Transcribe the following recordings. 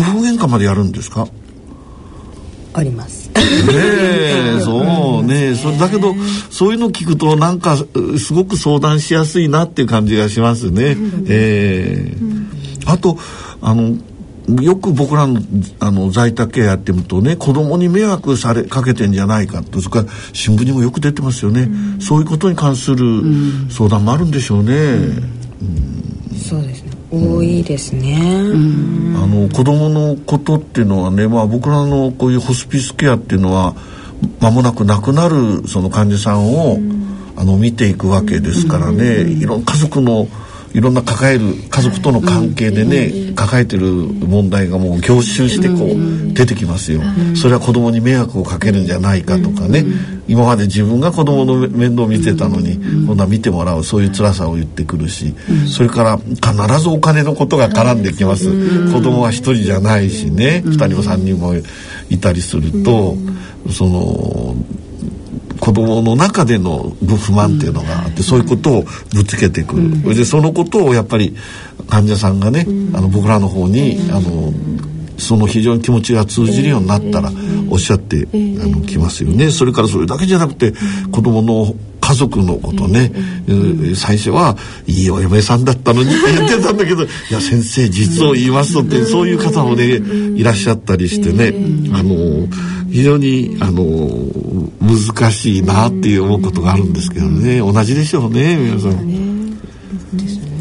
夫婦喧嘩までやるんですか？あります。ねえそうねそれだけどそういうの聞くとなんかすごく相談しやすいなっていう感じがしますね、ええ。ー、あとあのよく僕らのあの在宅ケアやってるとね子供に迷惑されかけてんじゃないかとそれから新聞にもよく出てますよね、うん、そういうことに関する相談もあるんでしょうね。うんうん、そうですね多いですね、あの子供のことっていうのはね、まあ、僕らのこういうホスピスケアっていうのは間もなく亡くなるその患者さんを、あの見ていくわけですからね、いろんな家族のいろんな抱える家族との関係でね、抱えてる問題がもう凝集してこう出てきますよ、それは子供に迷惑をかけるんじゃないかとかね、今まで自分が子供の面倒を見てたのに、今度は見てもらうそういう辛さを言ってくるし、それから必ずお金のことが絡んできます、子供は一人じゃないしね。二人も三人もいたりすると、その子供の中での不満っていうのがあって、そういうことをぶつけてくる、うん、でそのことをやっぱり患者さんがね、あの僕らの方に、あのその非常に気持ちが通じるようになったらおっしゃってあのきますよね。それからそれだけじゃなくて子供の家族のことね、最初はいいお嫁さんだったのにって言ってたんだけど いや先生実を言いますとってそういう方もねいらっしゃったりしてね。あの非常にあの難しいなっていう思うことがあるんですけどね。同じでしょうね皆さん。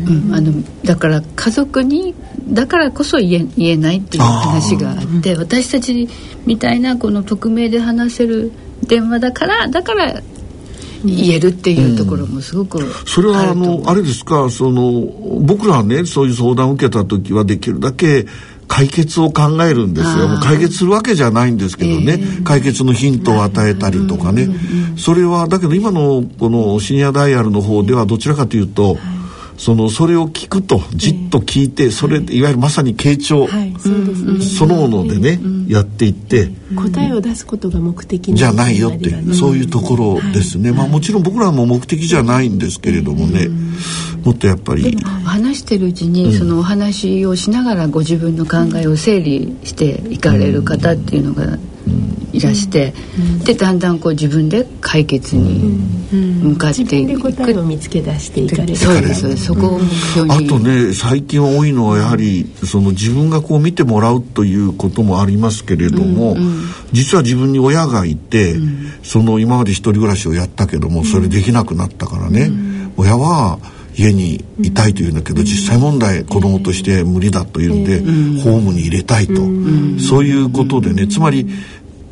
うん、あのだから家族にだからこそ言え言えないっていう話があって私たちみたいなこの匿名で話せる電話だからだから言えるっていうところもすごく、うん、それはあのあれですか？その僕らはねそういう相談を受けた時はできるだけ解決を考えるんですよ。解決するわけじゃないんですけどね、えー、解決のヒントを与えたりとかね、それはだけど今のこのシニアダイヤルの方ではどちらかというと、はいそのそれを聞くとじっと聞いて、それい。わゆるまさに傾聴、そのものでね、やっていって。答えを出すことが目的じゃないよってそういうところですね、まあもちろん僕らも目的じゃないんですけれどもね、もっとやっぱり。話してるうちに、そのお話をしながらご自分の考えを整理していかれる方っていうのがいらして、でだんだんこう自分で解決に向かっていく、答えを見つけ出していかれる。そうですそこを目標に。あとね最近多いのはやはりその自分がこう見てもらうということもありますけれども、実は自分に親がいて、その今まで一人暮らしをやったけどもそれできなくなったからね、親は家にいたいというんだけど、実際問題子供として無理だというんで、ホームに入れたいと、そういうことでねつまり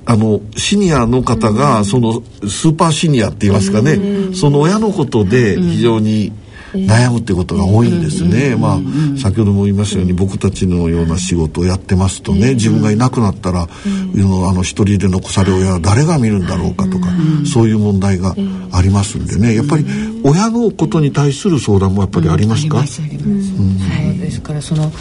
あのシニアの方がそのスーパーシニアって言いますかね、その親のことで非常に悩むってことが多いんですね、まあ先ほども言いましたように僕たちのような仕事をやってますとね自分がいなくなったら、あの一人で残され親は誰が見るんだろうかとか、そういう問題がありますんでね。やっぱり親のことに対する相談もやっぱりありますか、うん、ですからその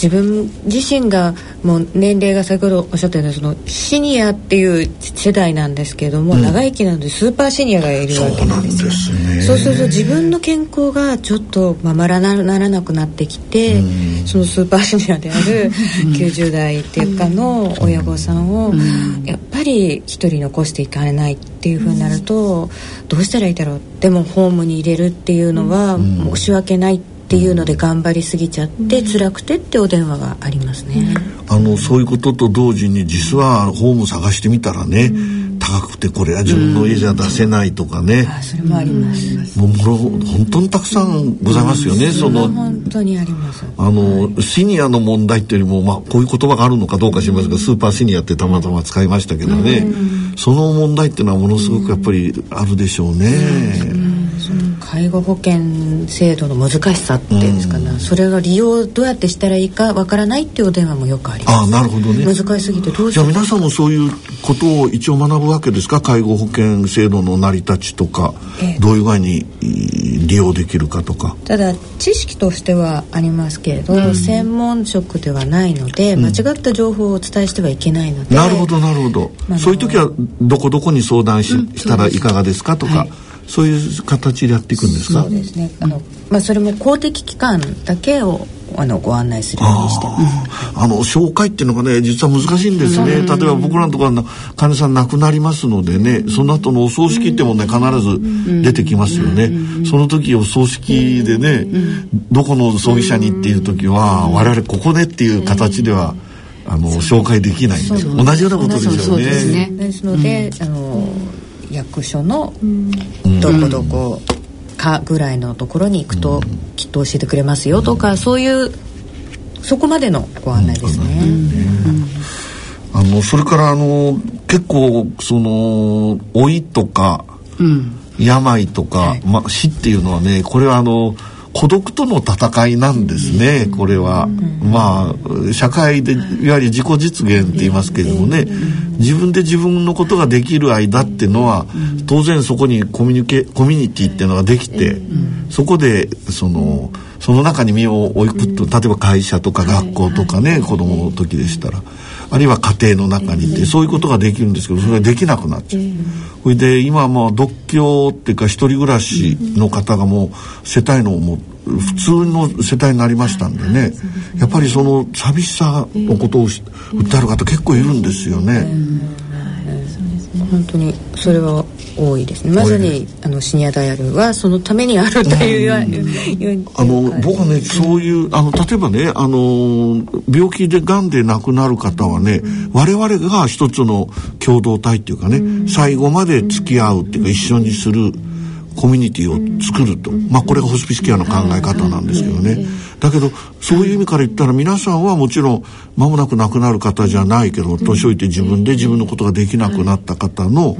自分自身がもう年齢が先ほどおっしゃったようなそのシニアっていう世代なんですけども、うん、長生きなのでスーパーシニアがいるわけなんです。よそう、すると自分の健康がちょっとままらならなくなってきて、うん、そのスーパーシニアである 90代っていうかの親御さんをやっぱり一人残していかれないっていうふうになるとどうしたらいいだろう。でもホームに入れるっていうのは申し訳ないってっていうので頑張りすぎちゃって、うん、辛くてってお電話がありますね、あのそういうことと同時に実はホーム探してみたらね、高くてこれは自分の家じゃ出せないとかね、それもあります。もう本当にたくさんございますよね、その本当にあります。あの、シニアの問題っていうよりも、まあ、こういう言葉があるのかどうか知りませんがスーパーシニアってたまたま使いましたけどね、その問題っていうのはものすごくやっぱりあるでしょうね、介護保険制度の難しさっていうんですかね、うん、それが利用どうやってしたらいいかわからないっていうお電話もよくあります。あなるほどね。難しすぎてどうじゃあ皆さんもそういうことを一応学ぶわけですか？介護保険制度の成り立ちとか、ええ、どういう具合に利用できるかとか。ただ知識としてはありますけれど、うん、専門職ではないので、間違った情報をお伝えしてはいけないのでなるほどなるほど、まあ、そういう時はどこどこに相談し,、したらいかがですかとか、はいそういう形でやっていくんですか？そうですね。あの、まあ、それも公的機関だけをあのご案内するようにして。あの紹介っていうのがね実は難しいんですね、例えば僕らのところの患者さん亡くなりますのでね、その後のお葬式ってもね必ず出てきますよね、その時お葬式でね、どこの葬儀社にっていう時は、我々ここでっていう形では、あの紹介できないんで同じようなことですよね。ですので、あの役所のどこどこかぐらいのところに行くときっと教えてくれますよとか、そういうそこまでのご案内ですね。あのそれからあの結構その老いとか、病とか、はい、まあ、死っていうのはねこれはあの孤独との戦いなんですねこれは、まあ社会でい。わゆる自己実現って言いますけれどもね自分で自分のことができる間っていうのは当然そこにコミュニケコミュニティっていうのができてそこでそのその中に身を置くと例えば会社とか学校とかね子供の時でしたら。あるいは家庭の中にってそういうことができるんですけどそれができなくなっちゃう。それで今もう独居っていうか一人暮らしの方がもう世帯のもう普通の世帯になりましたんでね。やっぱりその寂しさのことを訴える方結構いるんですよね。本当にそれは多いですね。まさにあのシニアダイヤルはそのためにあるという、うん、あの僕はねそういうあの例えばねあの病気でがんで亡くなる方はね、うん、我々が一つの共同体っていうかね、うん、最後まで付き合うっていうか一緒にするコミュニティを作ると、まあこれがホスピスケアの考え方なんですけどね、だけどそういう意味から言ったら皆さんはもちろん間もなく亡くなる方じゃないけど年老いて自分で自分のことができなくなった方の、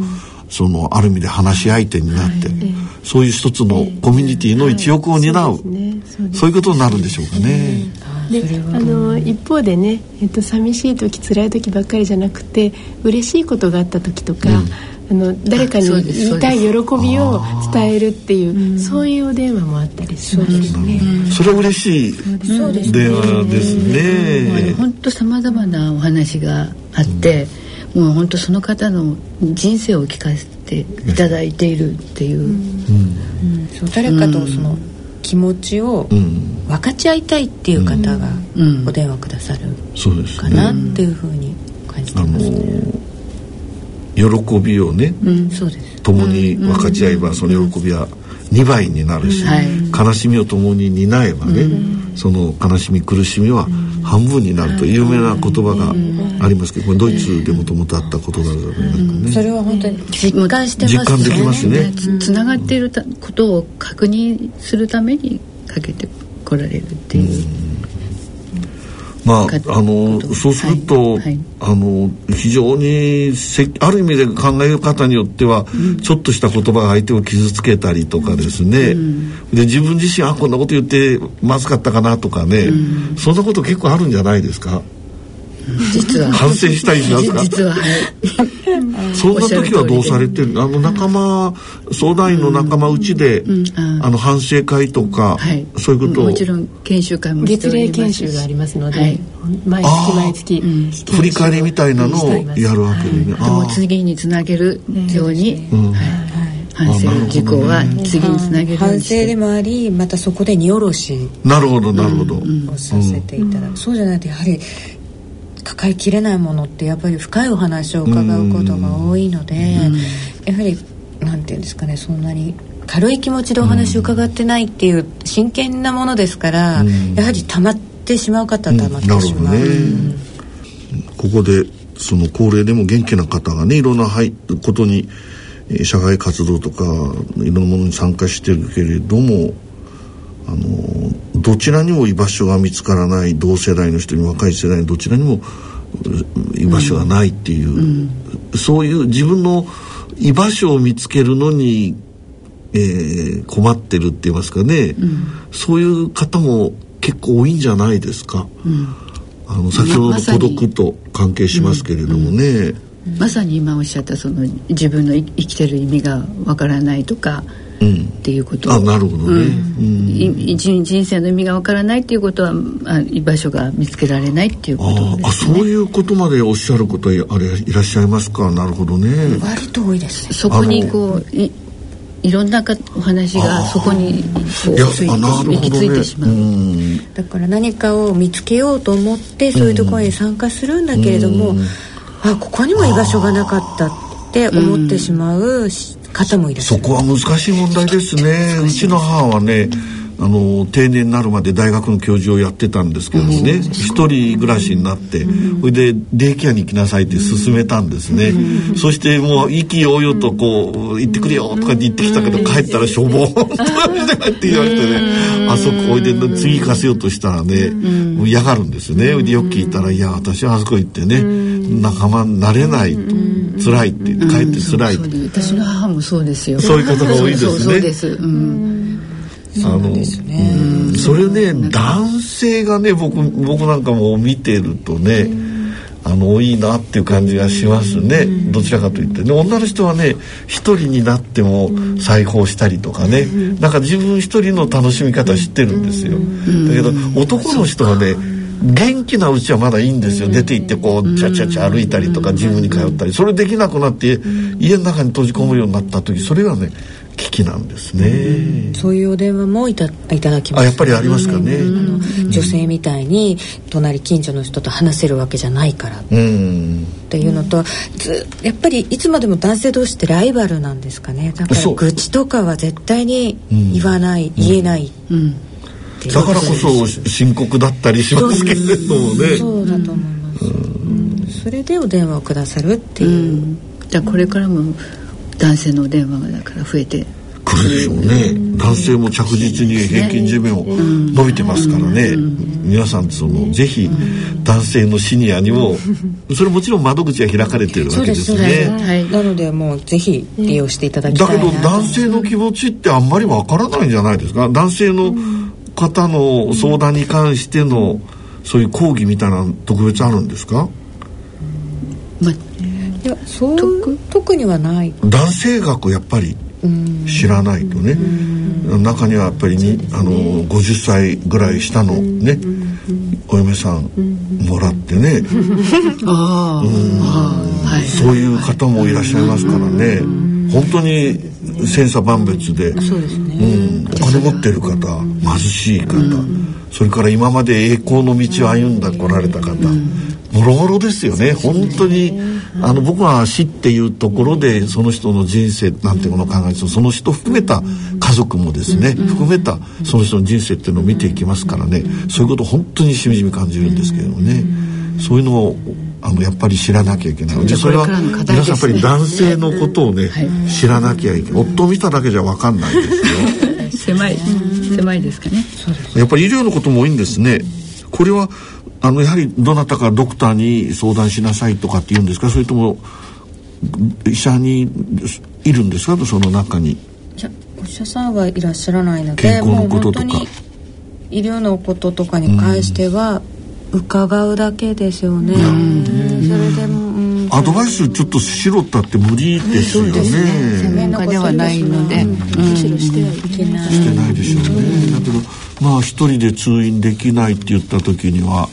そのある意味で話し相手になって、はい、そういう一つのコミュニティの一翼を担う、はいそういうことになるんでしょうかね。であの一方でね、えっと、寂しい時辛い時ばっかりじゃなくて嬉しいことがあった時とか、うん、あの誰かに言いたい喜びを伝えるっていうそういうお電話もあったりしますね。それは嬉しい電話ですね。本当さまざまなお話があって。うん。もう本当その方の人生を聞かせていただいているっていう,、うん。そう誰かとその気持ちを分かち合いたいっていう方がお電話くださるかなっていうふうに感じてますね。喜びをね、うん、共に分かち合えばその喜びは2倍になるし、はい、悲しみを共に担えばね、うん、その悲しみ苦しみは半分になるとい。う有名な言葉がありますけどこれドイツでもともとあった言葉だね、うん、それは本当に実感してますね。実感できますね。つながっていることを確認するためにかけてこられるっていう。まあ、あのそうすると、はいはい、あの非常にせある意味で考え方によっては、うん、ちょっとした言葉が相手を傷つけたりとかですね、うん、で自分自身あこんなこと言ってまずかったかなとかね、うん、そんなこと結構あるんじゃないですか。実は。反省したりしますか？実は、はい、そんな時はどうされてるあの仲間相談員の仲間うちで、うん、あの反省会とか、はい、そういうことを。もちろん研修会も月例研修があります。ので、はい、毎月毎月、うん、振り返りみたいなのをやるわけでね、はい、も次につなげるように、うんはい。反省事項は次につなげる反省でもありまたそこで荷下ろしなるほどなるほど、をさせていただく、そうじゃないとやはり抱えきれないものってやっぱり深いお話を伺うことが多いので、やはりなんていうんですかねそんなに軽い気持ちでお話を伺ってないっていう真剣なものですから、やはり溜まってしまう方は溜まってしまう。ね、ここでその高齢でも元気な方がねいろんなことに社会活動とかいろんなものに参加してるけれどもあのどちらにも居場所が見つからない同世代の人に若い世代のどちらにも居場所がないっていう、うんうん、そういう自分の居場所を見つけるのに、えー、困ってるって言いますかね、うん、そういう方も結構多いんじゃないですか。あの先ほどの孤独と関係しますけれどもね。まさに今おっしゃったその自分の生きてる意味がわからないとかっていうことあなるほどね、うん、人生の意味がわからないっていうことはあ居場所が見つけられないっていうことです、ね、あそういうことまでおっしゃることあれいらっしゃいますか？なるほどね。割と多いです、そこにこういろんなかお話がそこに行き着いてしまう、ね、だから何かを見つけようと思ってそういうところに参加するんだけれども、あここにも居場所がなかったって思ってしまう方もいらっしゃる、そこは難しい問題ですね。うちの母はね、あの定年になるまで大学の教授をやってたんですけどね一人暮らしになってそれでデイケアに行きなさいって勧めたんですね。そしてもう意気揚々とこう行ってくれよとか言ってきたけど帰ったらしょぼーんとしてって言われてねあそこおいで次行かせようとしたらね嫌がるんですよね。でよく聞いたら「いや私はあそこ行ってね仲間になれない」と。辛いって帰って辛い。私の母もそうですよ。そういう方が多いですね。そうです、うんそうですね、それね男性がね僕僕なんかも見てるとね、あの多いなっていう感じがしますね、どちらかといってね。女の人はね一人になっても裁縫したりとかね、なんか自分一人の楽しみ方知ってるんですよ、だけど男の人はね元気なうちはまだいいんですよ。出て行ってこうチャチャチャ歩いたりとかジムに通ったり。それできなくなって家の中に閉じ込むようになった時それはね危機なんですね、そういうお電話もいたいただきます、あやっぱりありますかね、女性みたいに隣近所の人と話せるわけじゃないから。っていうのとずやっぱりいつまでも男性同士ってライバルなんですかね。だから愚痴とかは絶対に言わない、言えない、だからこそ深刻だったりしますけれどもね。そうだと思います、それでお電話をくださるっていう、じゃあこれからも男性の電話がだから増えて。くるでしょうね、男性も着実に平均寿命伸びてますからね、皆さんそのぜひ男性のシニアにも それもちろん窓口が開かれてるわけですね。はい、なのでもうぜひ利用していただきたいだけど男性の気持ちってあんまりわからないんじゃないですか？男性の方の相談に関してのそういう講義みたいな特別あるんですか、まあいやそう特にはない。男性学やっぱり知らないとね。中にはやっぱりにあの50歳ぐらい下のねお嫁さんもらってね。そういう方もいらっしゃいますからね本当に千差万別で、ね、うん、お金持ってる方貧しい方、それから今まで栄光の道を歩んだ来られた方、もろもろですよね。本当にあの僕は死っていうところでその人の人生なんていうものを考えるとその人含めた家族もですね含めたその人の人生っていうのを見ていきますからね。そういうことを本当にしみじみ感じるんですけれどもね。そういうのをあのやっぱり知らなきゃいけない。でそれは皆さんやっぱり男性のことをね、知らなきゃいけない。夫を見ただけじゃ分かんないですよ。狭い狭いですかね。やっぱり医療のことも多いんですね。これはあのやはりどなたかドクターに相談しなさいとかって言うんですか？それとも医者にいるんですか？その中に。いやお医者さんはいらっしゃらないので健康のこととか。医療のこととかに関しては伺うだけですよね、それでも、うん、アドバイスちょっとしろったって無理ですよね。専門家ではないので、むしろしてはいけないしてないでしょうね、だけどまあ一人で通院できないって言った時には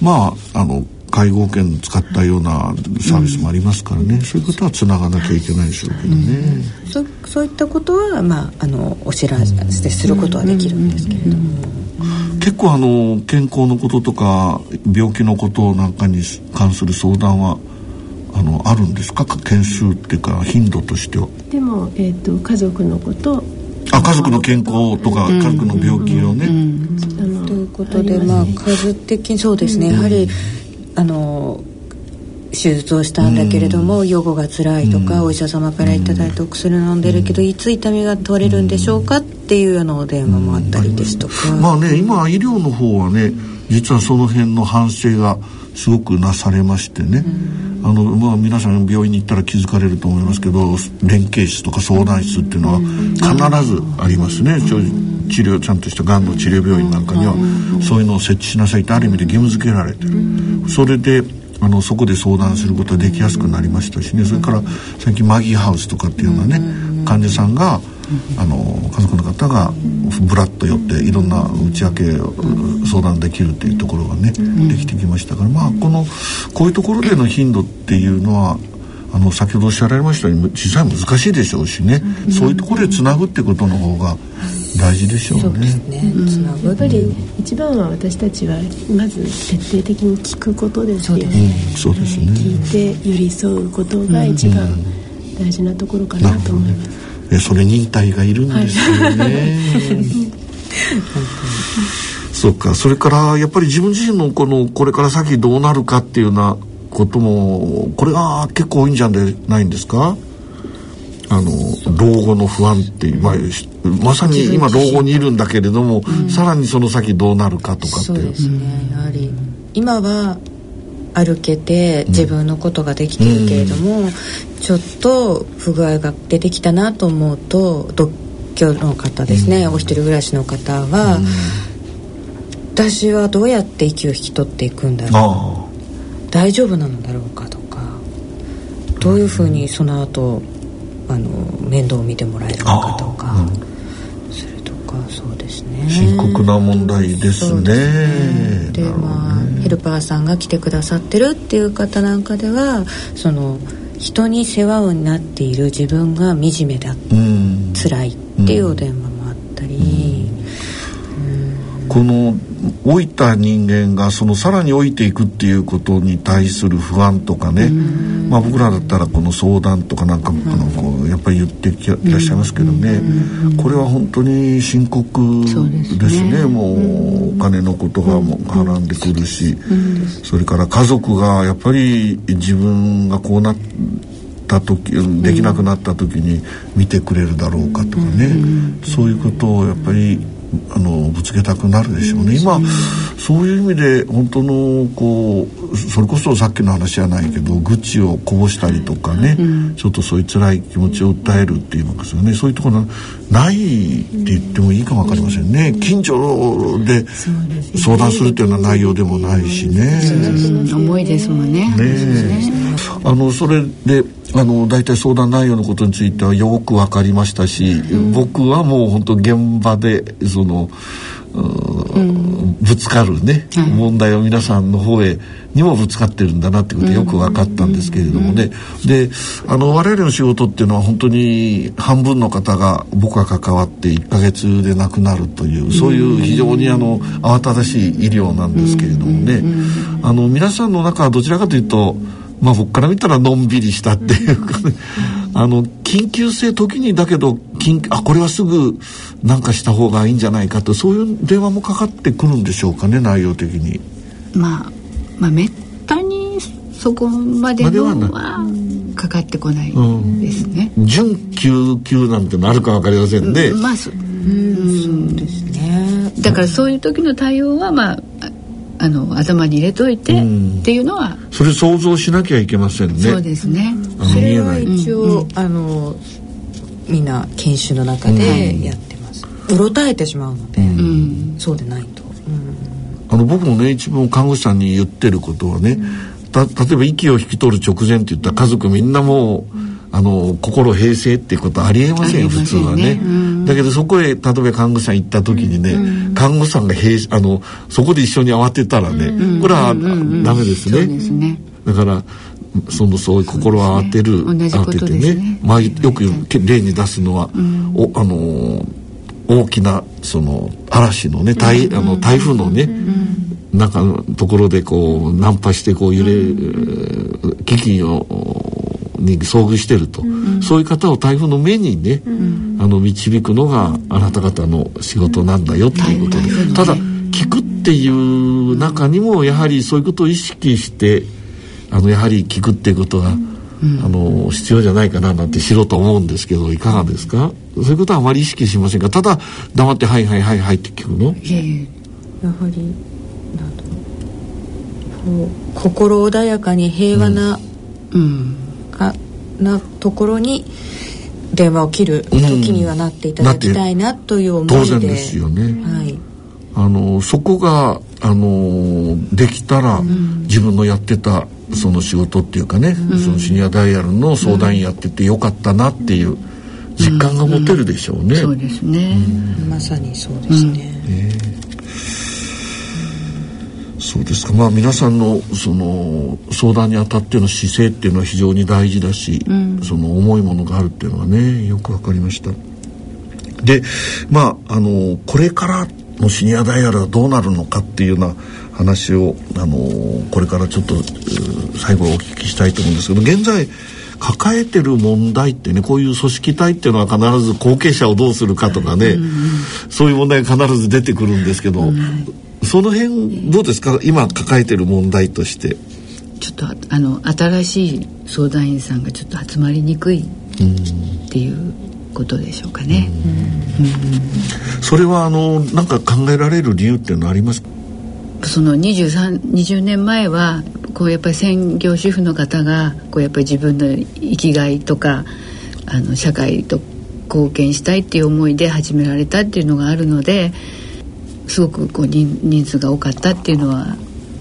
まああの介護保険使ったようなサービスもありますからね、うん、そういうことはつながなきゃいけないでしょうけどね、うん、そそういったことは、まあ、あのお知らせすることはできるんですけれども、結構あの健康のこととか病気のことなんかに関する相談はあのあるんですか？件数っていうか頻度としては。でも、えーと、家族のこと。あ家族の健康とか、家族の病気をね、ということで、まあ数的にそうですね、やはりあの手術をしたんだけれども、予後が辛いとか、お医者様から頂いたお薬飲んでるけど、いつ痛みが取れるんでしょうかっていうようなお電話もあったりですとか、まあね今医療の方はね実はその辺の反省がすごくなされましてね、あのまあ、皆さん病院に行ったら気づかれると思いますけど連携室とか相談室っていうのは必ずありますね、治療ちゃんとしたがんの治療病院なんかにはそういうのを設置しなさいってある意味で義務付けられてる。それであのそこで相談することができやすくなりましたしね。それから最近マギーハウスとかっていうようなね患者さんがあの家族の方がぶらっと寄っていろんな内訳相談できるっていうところがねできてきましたからまあこのこういうところでの頻度っていうのはあの先ほどおっしゃられましたように実際難しいでしょうしね、うん、そういうところでつなぐってことの方が大事でしょうね。つなぐやっぱり一番は私たちはまず徹底的に聞くことですよね。そうですね。聞いて寄り添うことが一番大事なところかなと思います。えそれ忍耐がいるんですよね。そうか。それからやっぱり自分自身のこのこれから先どうなるかっていうようなこともこれが結構多いんじゃないんですか？あの老後の不安っていう、まあ、まさに今老後にいるんだけれども、うん、さらにその先どうなるかとかって。いうですね。やはり今は歩けて自分のことができてるけれども、うん、ちょっと不具合が出てきたなと思うと独居の方ですね、うん、お一人暮らしの方は、私はどうやって息を引き取っていくんだろう。大丈夫なのだろうかとかどういうふうにその後あの面倒を見てもらえるのかとか、うん、それとかそうですね深刻な問題ですね。で、ね、まあヘルパーさんが来てくださってるっていう方なんかではその人に世話になっている自分が惨めだ、うん、辛いっていうお電話もあったり、うん、この老いた人間がそのさらに老いていくっていうことに対する不安とかね、まあ、僕らだったらこの相談とかなんかあのこうやっぱり言ってきいらっしゃいますけどね。これは本当に深刻ですね。もうお金のことがも絡んでくるし。それから家族がやっぱり自分がこうなった時できなくなった時に見てくれるだろうかとかね。そういうことをやっぱりあのぶつけたくなるでしょうね。今そういう意味で本当のこうそれこそさっきの話じゃないけど愚痴をこぼしたりとかね、うん、ちょっとそういう辛い気持ちを訴えるっていうのですよねそういうところないって言ってもいいかも分かりませんね。近所で相談するっていうような内容でもないしね。重いですもんね。ね。あのそれであの大体相談内容のことについてはよく分かりましたし、うん、僕はもう本当現場でその、うん、ぶつかるね、はい、問題を皆さんの方へにもぶつかってるんだなってことよく分かったんですけれどもね、であの我々の仕事っていうのは本当に半分の方が僕が関わって1か月で亡くなるというそういう非常にあの慌ただしい医療なんですけれどもね、あの皆さんの中はどちらかというとまあ僕から見たらのんびりしたっていうかね、あの、緊急性時にだけど、緊あ、これはすぐなんかした方がいいんじゃないかと、そういう電話もかかってくるんでしょうかね、内容的に。まあ、まあめったにそこまでのはかかってこないですね。うん、準救急なんてのあるかわかりませんね。まあ、そうん、そうですね。だからそういう時の対応はまああの頭に入れといてっていうのは、それ想像しなきゃいけませんね。そうですね。それは一応、あのみんな研修の中でやってます、うろたえてしまうので、そうでないと、あの僕もね一番看護師さんに言ってることはね、た例えば息を引き取る直前って言ったら家族みんなもう、あの心平成っていうことありえませんよ、普通はね、うん、だけどそこへ例えば看護師さん行った時にね、うん、看護師さんが平あのそこで一緒に慌てたらね、うん、これは、ダメですね、ね、だからそのそういう心を慌てる、ね、慌ててね、ね、まあ、よく例に出すのは、おあの大きなその嵐のね台,、あの台風のね、中のところでこうナンパしてこう揺れる危機をに遭遇してると、うん、そういう方を台風の目にね、うん、あの導くのがあなた方の仕事なんだよっていうことで、うん、ただ聞くっていう中にもやはりそういうことを意識してあのやはり聞くっていうことが、あの必要じゃないかななんてしろと思うんですけどいかがですか？そういうことはあまり意識しませんか？ただ黙って「はいはいはいはい」って聞くの？やはり心穏やかに平和な、うん、なところに電話を切る時にはなっていただきたいなという思いで、当然ですよね、はい、あのそこがあのできたら、うん、自分のやってたその仕事っていうかね、うん、そのシニアダイヤルの相談員やっててよかったなっていう実感が持てるでしょうね、うん、そうですね、まさにそうですね、えーそうですか。まあ皆さんのその相談にあたっての姿勢っていうのは非常に大事だし、うん、その重いものがあるっていうのはねよくわかりました。でまああのこれからのシニアダイヤルはどうなるのかっていうような話をあのこれからちょっと最後お聞きしたいと思うんですけど現在抱えてる問題ってねこういう組織体っていうのは必ず後継者をどうするかとかね、うん。そういう問題が必ず出てくるんですけど、うん、その辺どうですか？今抱えてる問題として。ちょっとあの新しい相談員さんがちょっと集まりにくいっていうことでしょうかね。それはあのなんか考えられる理由っていうのはあります？その2320年前はこうやっぱり専業主婦の方がこうやっぱり自分の生きがいとかあの社会と貢献したいっていう思いで始められたっていうのがあるのですごくこう人数が多かったっていうのは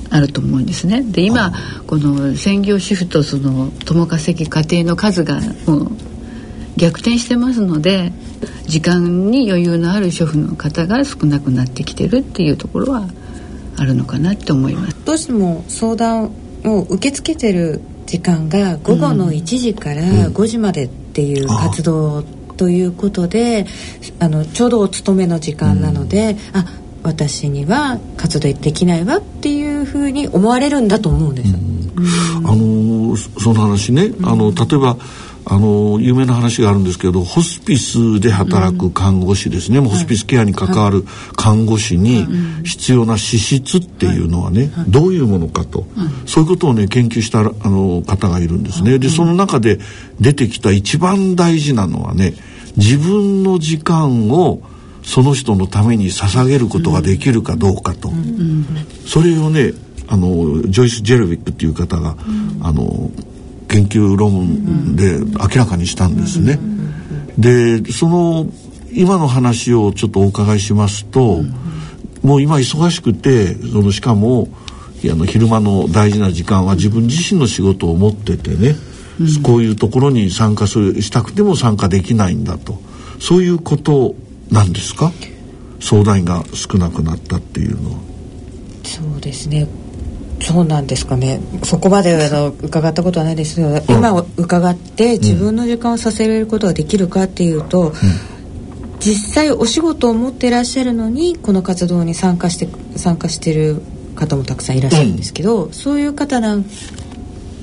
あると思うんですね。で今この専業主婦とその共稼ぎ家庭の数がもう逆転してますので時間に余裕のある主婦の方が少なくなってきてるっていうところはあるのかなって思います。どうしても相談を受け付けてる時間が午後の1時から5時までっていう活動ということで、あのちょうどお勤めの時間なので、うん、あ私には活動できないわっていうふうに思われるんだと思うんです。うん。うん、あのその話ね、あの例えばあの有名な話があるんですけどホスピスで働く看護師ですね、うん、ホスピスケアに関わる看護師に必要な資質っていうのはね、はい、どういうものかと、そういうことをね研究したあの方がいるんですね。でその中で出てきた一番大事なのはね自分の時間をその人のために捧げることができるかどうかと、それをねあのジョイス・ジェルビックっていう方が、あの研究論文で明らかにしたんですね。でその今の話をちょっとお伺いしますと、もう今忙しくてそのしかもあの昼間の大事な時間は自分自身の仕事を持っててね、うん、こういうところに参加するしたくても参加できないんだと。そういうことなんですか？相談員が少なくなったっていうのは。そうですね。そうなんですかね。そこまであの伺ったことはないですけど、うん、今伺って自分の時間をさせられることができるかっていうと、うん、実際お仕事を持っていらっしゃるのにこの活動に参加して参加してる方もたくさんいらっしゃるんですけど、うん、そういう方なん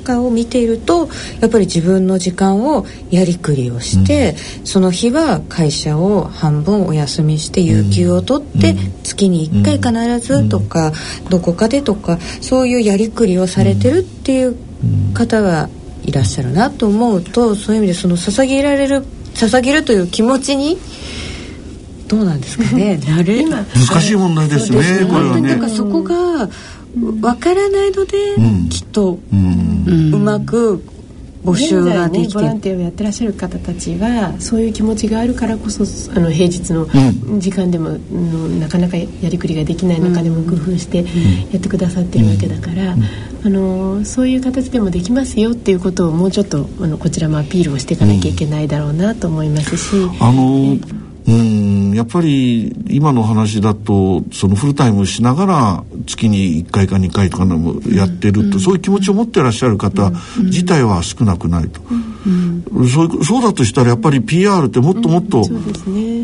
かを見ているとやっぱり自分の時間をやりくりをして、うん、その日は会社を半分お休みして有給を取って、月に1回必ずとか、どこかでとかそういうやりくりをされてるっていう方がいらっしゃるなと思うとそういう意味でその捧げられる捧げるという気持ちにどうなんですかね。難しい問題ですね。これはね。なんかそこがわからないので、きっとうまく募集ができて、ね、ボランティアをやってらっしゃる方たちはそういう気持ちがあるからこそあの平日の時間でも、うん、なかなかやりくりができない中でも工夫してやってくださってるわけだから、あのそういう形でもできますよっていうことをもうちょっとあのこちらもアピールをしていかなきゃいけないだろうなと思いますし。あのうんやっぱり今の話だとそのフルタイムしながら月に1回か2回とかもやってると、うん、そういう気持ちを持ってらっしゃる方自体は少なくないと、うん、そうそうだとしたらやっぱり PR ってもっともっと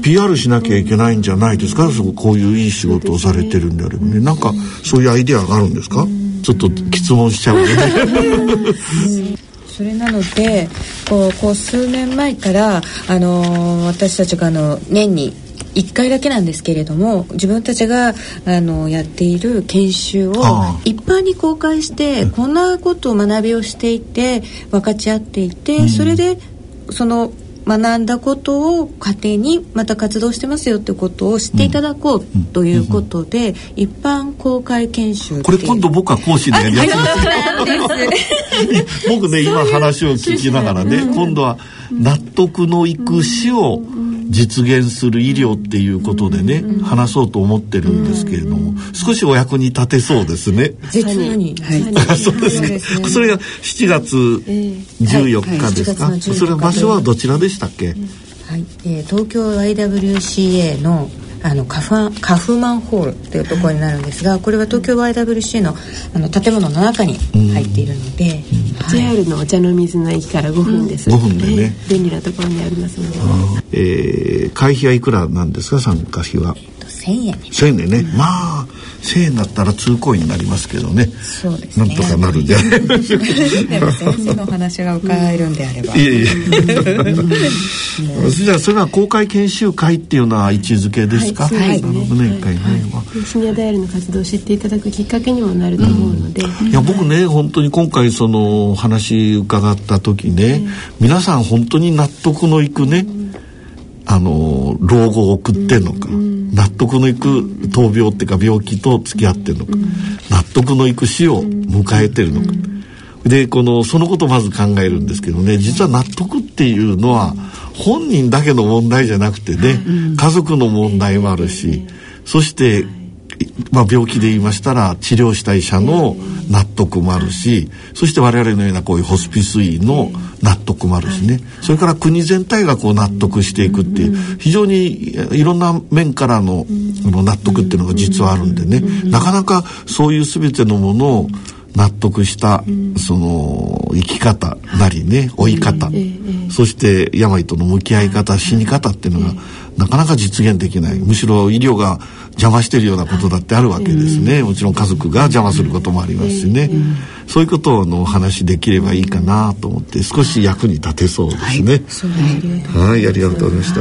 PR しなきゃいけないんじゃないですか、そこういういい仕事をされてるんであればね。なんかそういうアイデアがあるんですか、ちょっと質問しちゃうね。それなのでこうこう数年前から、あのー、私たちがあの年に1回だけなんですけれども自分たちがあのやっている研修を一般に公開してこんなことを学びをしていて分かち合っていて、うん、それでその学んだことを家庭にまた活動してますよってことを知っていただこうということで、うん、一般公開研修これ今度僕は講師でやりやす。い僕ね今話を聞きながらね、今度は納得のいく死を、実現する医療っていうことでね、うん、話そうと思ってるんですけれども、うん、少しお役に立てそうですね。絶に、はい、そうですか、ね、それが7月14日ですか、それ場所はどちらでしたっけ、はい、えー、東京 YWCA のあのカフカフマンホールというところになるんですがこれは東京 YWC のあの建物の中に入っているので、うん。はい、JR のお茶の水の駅から5分です、うん、5分でね、便利なところにありますので、えー、会費はいくらなんですか参加費は1000円。1000円でね、うん、まあ1000円だったら通行員になりますけどね。そうですね。なんとかなるんじゃないで 先生の話が伺えるんであれば、いえいえ。じゃあそれは公開研修会っていうのは位置づけですか、はい、なるほどね、はい、はい、シニアダイヤルの活動を知ってい。ただくきっかけにもなると思うので、うん、いや僕ね本当に今回その話伺った時ね、皆さん本当に納得のいくね、あの老後を送ってんのか、納得のいく闘病っていうか病気と付き合ってるのか、納得のいく死を迎えてるのか、でこのそのことをまず考えるんですけどね実は納得っていうのは本人だけの問題じゃなくてね、家族の問題もあるし、そしてまあ、病気で言いましたら治療した医者の納得もあるしそして我々のようなこういうホスピス医の納得もあるしね。それから国全体がこう納得していくっていう非常にいろんな面からの納得っていうのが実はあるんでね。なかなかそういう全てのものを納得したその生き方なりね追い方。そして病との向き合い方死に方っていうのがなかなか実現できない。むしろ医療が邪魔してるようなことだってあるわけですね。もちろん家族が邪魔することもありますしね。そういうことのお話できればいいかなと思って少し役に立てそうですね。はい。ありがとうございました。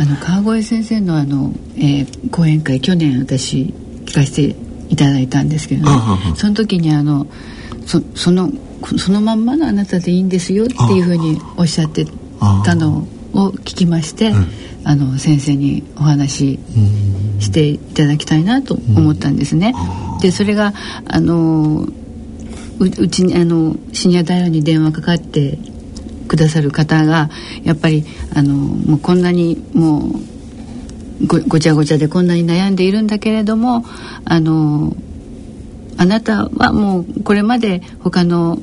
あの川越先生のあの、えー、講演会去年私聞かせていただいたんですけどね。その時にあのそそのそのまんまのあなたでいいんですよっていうふうにおっしゃってたのを聞きまして、うん、あの先生にお話ししていただきたいなと思ったんですね。でそれがあのううちにあのシニア大王に電話かかってくださる方がやっぱりあのもうこんなにもうごごちゃごちゃでこんなに悩んでいるんだけれどもあのあなたはもうこれまで他の、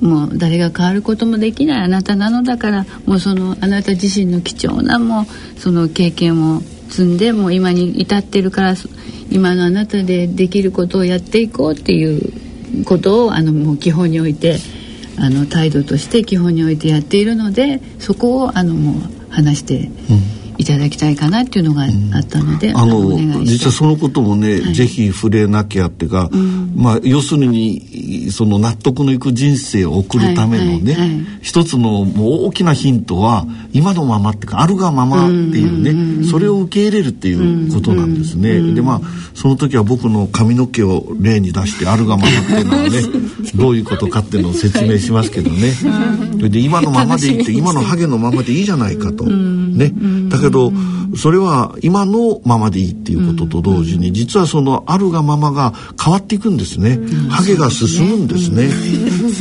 うん、もう誰が変わることもできないあなたなのだからもうそのあなた自身の貴重なもうその経験を積んでもう今に至ってるから今のあなたでできることをやっていこうっていうことをあのもう基本においてあの態度として基本においてやっているのでそこをあのもう話して。うんいただきたいかなっていうのがあったので、うん、あの実はそのこともね、はい、ぜひ触れなきゃっていうか、うん、まあ要するにその納得のいく人生を送るためのね、はいはいはい、一つのもう大きなヒントは今のままっていうかあるがままっていうね、うん、それを受け入れるっていうことなんですね。でまあその時は僕の髪の毛を例に出してあるがままっていうのはね どういうことかっていうのを説明しますけどね。それで今のままでいいって今のハゲのままでいいじゃないかと。ね。だけどそれは今のままでいいっていうことと同時に実はそのあるがままが変わっていくんですね。ハゲが進むんですね。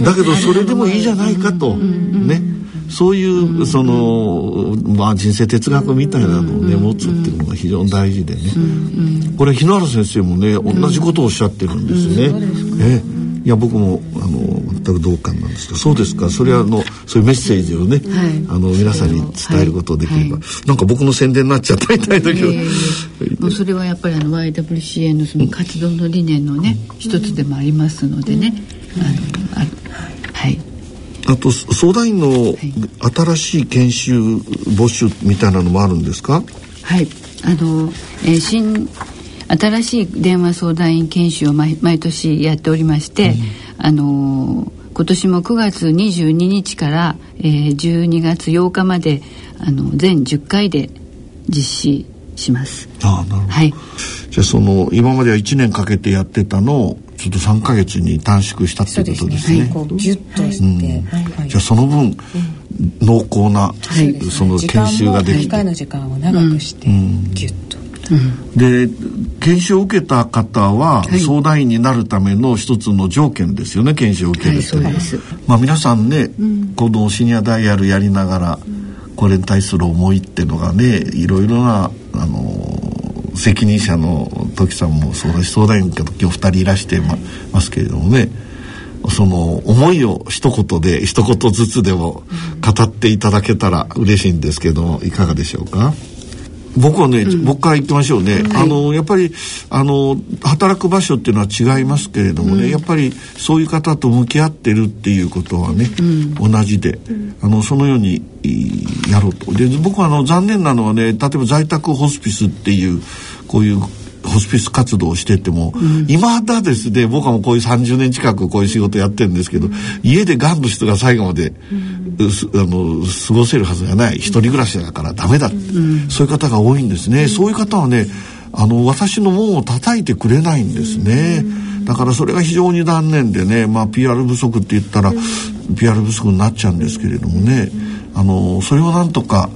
だけどそれでもいいじゃないかと。ね。そういうその、まあ、人生哲学みたいなのをね持つっていうのが非常に大事でね。これ日野原先生もね同じことをおっしゃってるんですね。えいや僕もあの全く同感なんですけど。そうですか。それはあのそういうメッセージをね、はい、あの皆さんに伝えることができれば、はい、なんか僕の宣伝になっちゃったみたいだけど、えー、もうそれはやっぱりあの YWCA のその活動の理念のね、うん、一つでもありますのでね、うん、あのあはい。あと相談員の新しい研修募集みたいなのもあるんですか？はい。あの、えー、新新しい電話相談員研修を毎年やっておりまして、うん、あの今年も9月22日から、えー、12月8日まであの全10回で実施します。あなるほど。はい。じゃあその今までは1年かけてやってたのをちょっと3か月に短縮したっていうことですね。すねはい、ギュッとして、うんはい、じゃあその分、うん、濃厚な、はい、その研修ができて、回の時間を長くして、うん、ギュッと。で研修を受けた方は相談員になるための一つの条件ですよね研修を受けるという、は。い、まあ皆さんね、うん、このシニアダイヤルやりながら、これに対する思いっていうのがねいろいろなあの責任者の時さんもそうだし相談員の時今日2人いらしてまますけれどもねその思いを一言で一言ずつでも語っていただけたら嬉しいんですけどいかがでしょうか？僕はね、うん、僕から言ってましょうね、はい、あのやっぱりあの働く場所っていうのは違いますけれどもね、うん、やっぱりそういう方と向き合ってるっていうことはね、うん、同じで、あのそのようにやろうと。で僕はあの残念なのはね例えば在宅ホスピスっていうこういうホスピス活動をしてても、うん、今だですね僕はもうこういう30年近くこういう仕事やってるんですけど、うん、家でがんの人が最後まで、うん、あの過ごせるはずがない。一人暮らしだからダメだ、そういう方が多いんですね、そういう方はねあの私の門を叩いてくれないんですね、だからそれが非常に残念でねまあ PR 不足って言ったら、PR 不足になっちゃうんですけれどもね。あのそれをなんとか、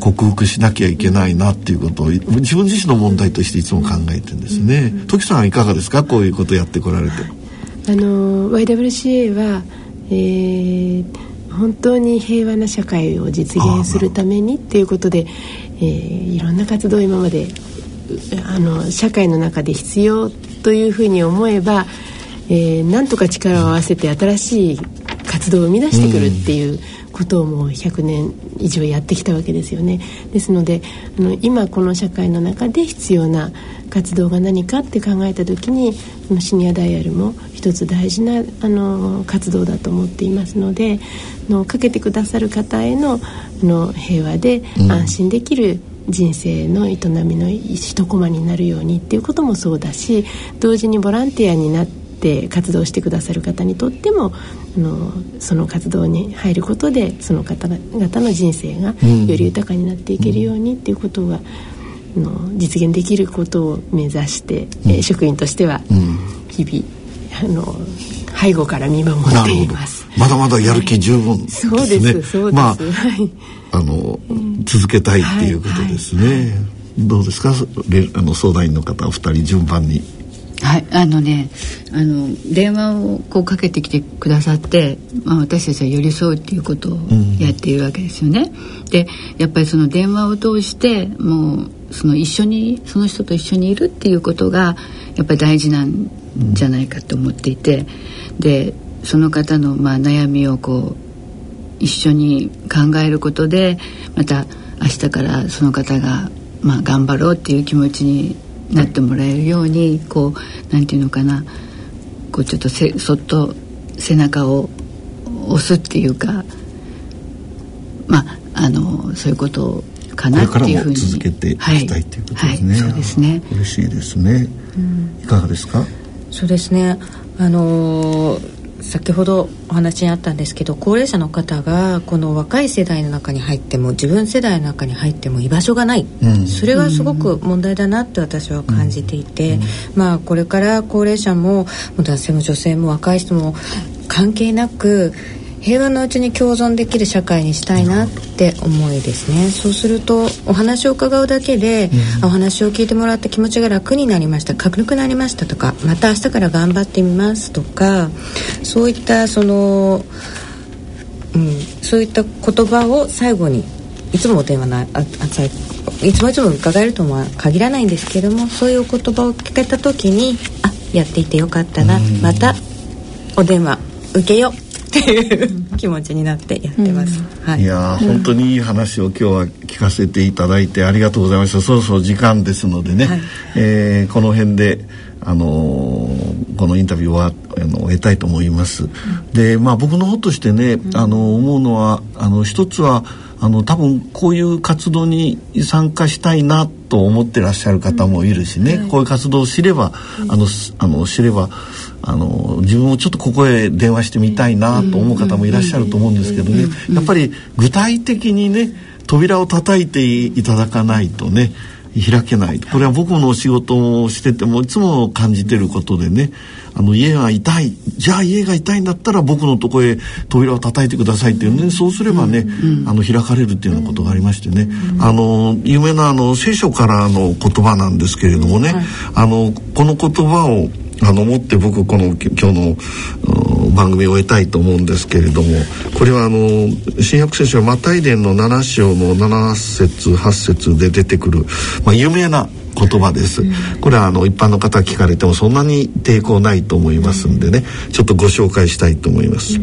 克服しなきゃいけないなっていうことを自分自身の問題としていつも考えてるんですね。時さんはいかがですか？こういうことやってこられて。あの YWCA は、えー、本当に平和な社会を実現するためにっていうことで、えー、いろんな活動を今まであの社会の中で必要というふうに思えば、えー、なんとか力を合わせて新しい活動を生み出してくるっていう、うんことをもう100年以上やってきたわけですよね。ですのであの今この社会の中で必要な活動が何かって考えた時にこのシニアダイヤルも一つ大事なあの活動だと思っていますのでのかけてくださる方へのあの平和で安心できる、人生の営みの一コマになるようにっていうこともそうだし同時にボランティアになってって活動してくださる方にとってもあのその活動に入ることでその方々の人生がより豊かになっていけるようにっていうことが、うん、の実現できることを目指して、うん、えー、職員としては日々、あの背後から見守っています。まだまだやる気十分ですね。そうです、そうです。まあ、あの、うん、続けたいっていうことですね。はいはい、どうですか、あの相談員の方お二人順番に。はいあのねあの電話をこうかけてきてくださって、まあ、私たちは寄り添うっていうことをやっているわけですよね。うん、でやっぱりその電話を通してもうその一緒にその人と一緒にいるっていうことがやっぱり大事なんじゃないかと思っていて、でその方のまあ悩みをこう一緒に考えることでまた明日からその方がまあ頑張ろうっていう気持ちになってもらえるようにこうなんていうのかな。こうちょっとせそっと背中を押すっていうかまああのそういうことかなっていうふうに。続けていきたい、はい、ということですね、はい、そうですね。嬉しいですね、うん、いかがですか？そうですね。あのー先ほどお話にあったんですけど高齢者の方がこの若い世代の中に入っても自分世代の中に入っても居場所がない、うん、それがすごく問題だなって私は感じていて、うん、まあこれから高齢者も男性も女性も若い人も関係なく平和のうちに共存できる社会にしたいなって思いですね。そうするとお話を伺うだけで、うん、お話を聞いてもらって気持ちが楽になりました。軽くなりましたとかまた明日から頑張ってみますとかそういったその、うん、そういった言葉を最後にいつもお電話なああいつもいつも伺えるとは限らないんですけどもそういうお言葉を聞けた時にあやっていてよかったな、またお電話受けようっていう気持ちになってやってます、うん、はい、いや本当にいい話を今日は聞かせていただいてありがとうございましたそろそろ時間ですのでね、はい、えー、この辺であのー、このインタビューはあの終えたいと思います、うん、でまあ僕の方としてね、あの思うのはあの一つはあの多分こういう活動に参加したいなと思ってらっしゃる方もいるしね、うん、こういう活動を知れば、あのあの知ればあの自分もちょっとここへ電話してみたいなと思う方もいらっしゃると思うんですけどね。やっぱり具体的にね扉を叩いていただかないとね開けないこれは僕の仕事をしててもいつも感じてることでね。あの家が痛い。じゃあ家が痛いんだったら僕のとこへ扉を叩いてくださいっていうね。そうすればね、あの開かれるっていうようなことがありましてね、あの有名なあの聖書からの言葉なんですけれどもね、あのこの言葉をあの持って僕この今日の番組を終えたいと思うんですけれどもこれはあの「新約聖書」は「マタイ伝」の七章の七節八節で出てくる、まあ、有名な言葉です、これはあの一般の方聞かれてもそんなに抵抗ないと思いますんでね。ちょっとご紹介したいと思います。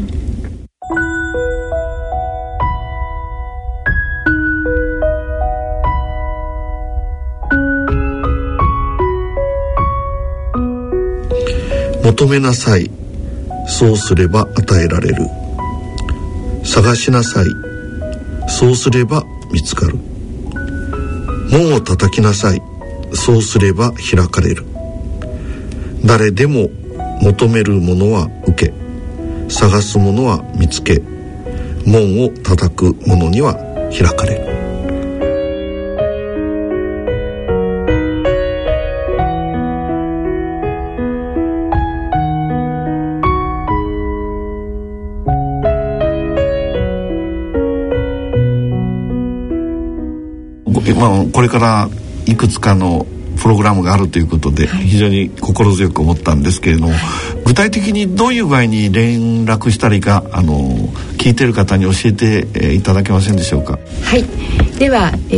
求めなさい。そうすれば与えられる。探しなさい。そうすれば見つかる。門を叩きなさい。そうすれば開かれる。誰でも求めるものは受け。探すものは見つけ。門を叩く者には開かれる。まあ、これからいくつかのプログラムがあるということで、非常に心強く思ったんですけれども、はい、具体的にどういう具合に連絡したりかあの聞いてる方に教えて、えー、いただけませんでしょうか？はい。では、え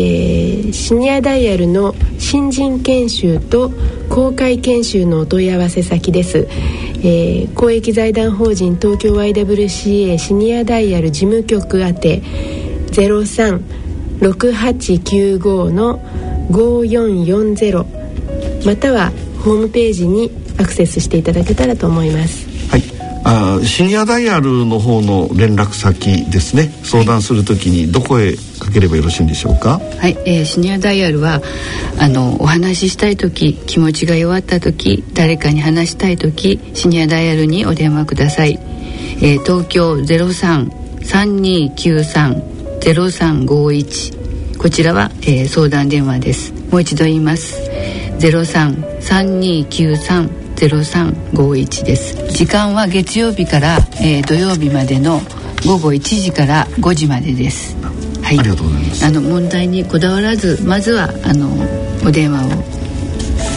ー、シニアダイヤルの新人研修と公開研修のお問い合わせ先です、えー、公益財団法人東京 YWCA シニアダイヤル事務局宛て036895の5440またはホームページにアクセスしていただけたらと思います。はい。あシニアダイヤルの方の連絡先ですね。相談するときにどこへかければよろしいんでしょうか？はい、えー、シニアダイヤルはあのお話ししたい時気持ちが弱った時誰かに話したい時シニアダイヤルにお電話ください、えー、東京0332930351こちらは、えー、相談電話です。もう一度言います。0332930351です。時間は月曜日から、えー、土曜日までの午後1時から5時までです。はい、ありがとうございます。あの問題にこだわらずまずはあのお電話を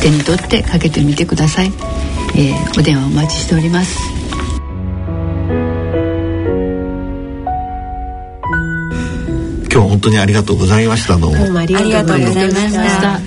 手に取ってかけてみてください、えー、お電話お待ちしております本当にありがとうございました。どうも。ありがとうございました。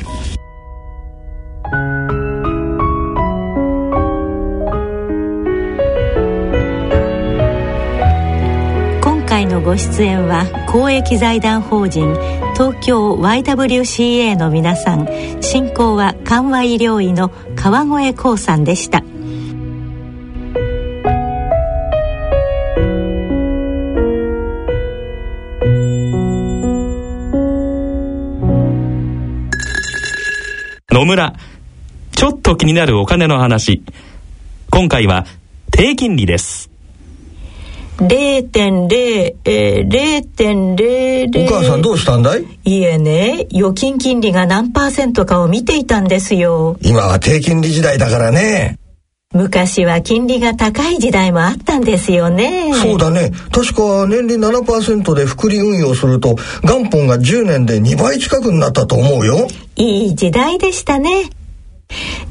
今回のご出演は公益財団法人東京 YWCA の皆さん。進行は緩和医療医の川越光さんでした。野村。ちょっと気になるお金の話。今回は低金利です。0.0、えー、0.00お母さんどうしたんだい？いえね預金金利が何パーセントかを見ていたんですよ。今は低金利時代だからね。昔は金利が高い時代もあったんですよね。そうだね。確か年利7%で複利運用すると元本が10年で2倍近くになったと思うよいい時代でしたね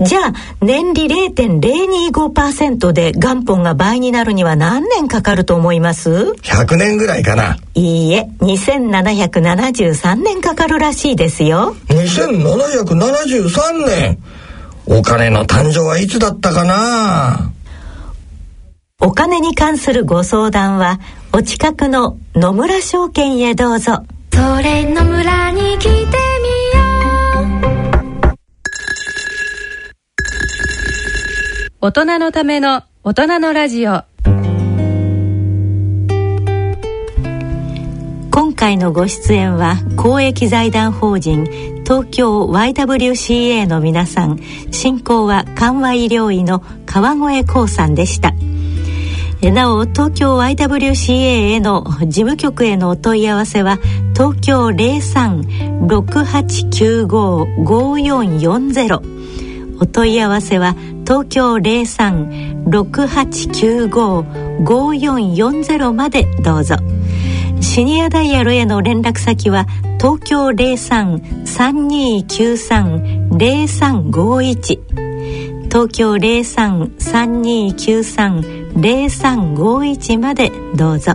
じゃあ年利0.025%で元本が倍になるには何年かかると思います ?100 年ぐらいかな。いいえ、2773年かかるらしいですよ。2773年お金の誕生はいつだったかな？お金に関するご相談はお近くの野村証券へどうぞそれ野村に来てみ大人のための大人のラジオ。今回のご出演は公益財団法人東京 YWCA の皆さん進行は緩和医療医の川越光さんでした。なお東京 YWCA への事務局へのお問い合わせは東京0368955440お問い合わせは東京0368955440までどうぞ。シニアダイヤルへの連絡先は東京03-3293-0351東京03-3293-0351までどうぞ。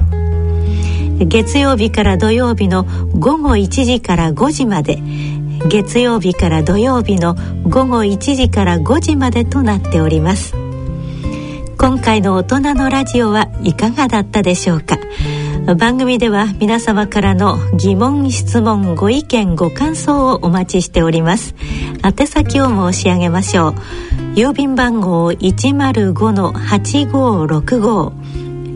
月曜日から土曜日の午後1時から5時まで。月曜日から土曜日の午後1時から5時までとなっております。今回の大人のラジオはいかがだったでしょうか？番組では皆様からの疑問質問ご意見ご感想をお待ちしております。宛先を申し上げましょう。郵便番号105-8565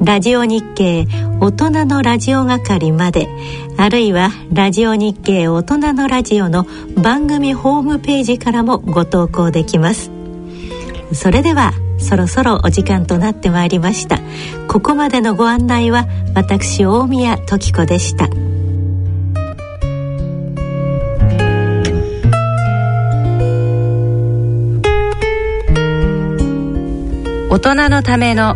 ラジオ日経大人のラジオ係まであるいはラジオ日経大人のラジオの番組ホームページからもご投稿できます。それではそろそろお時間となってまいりました。ここまでのご案内は私大宮時子でした。大人のための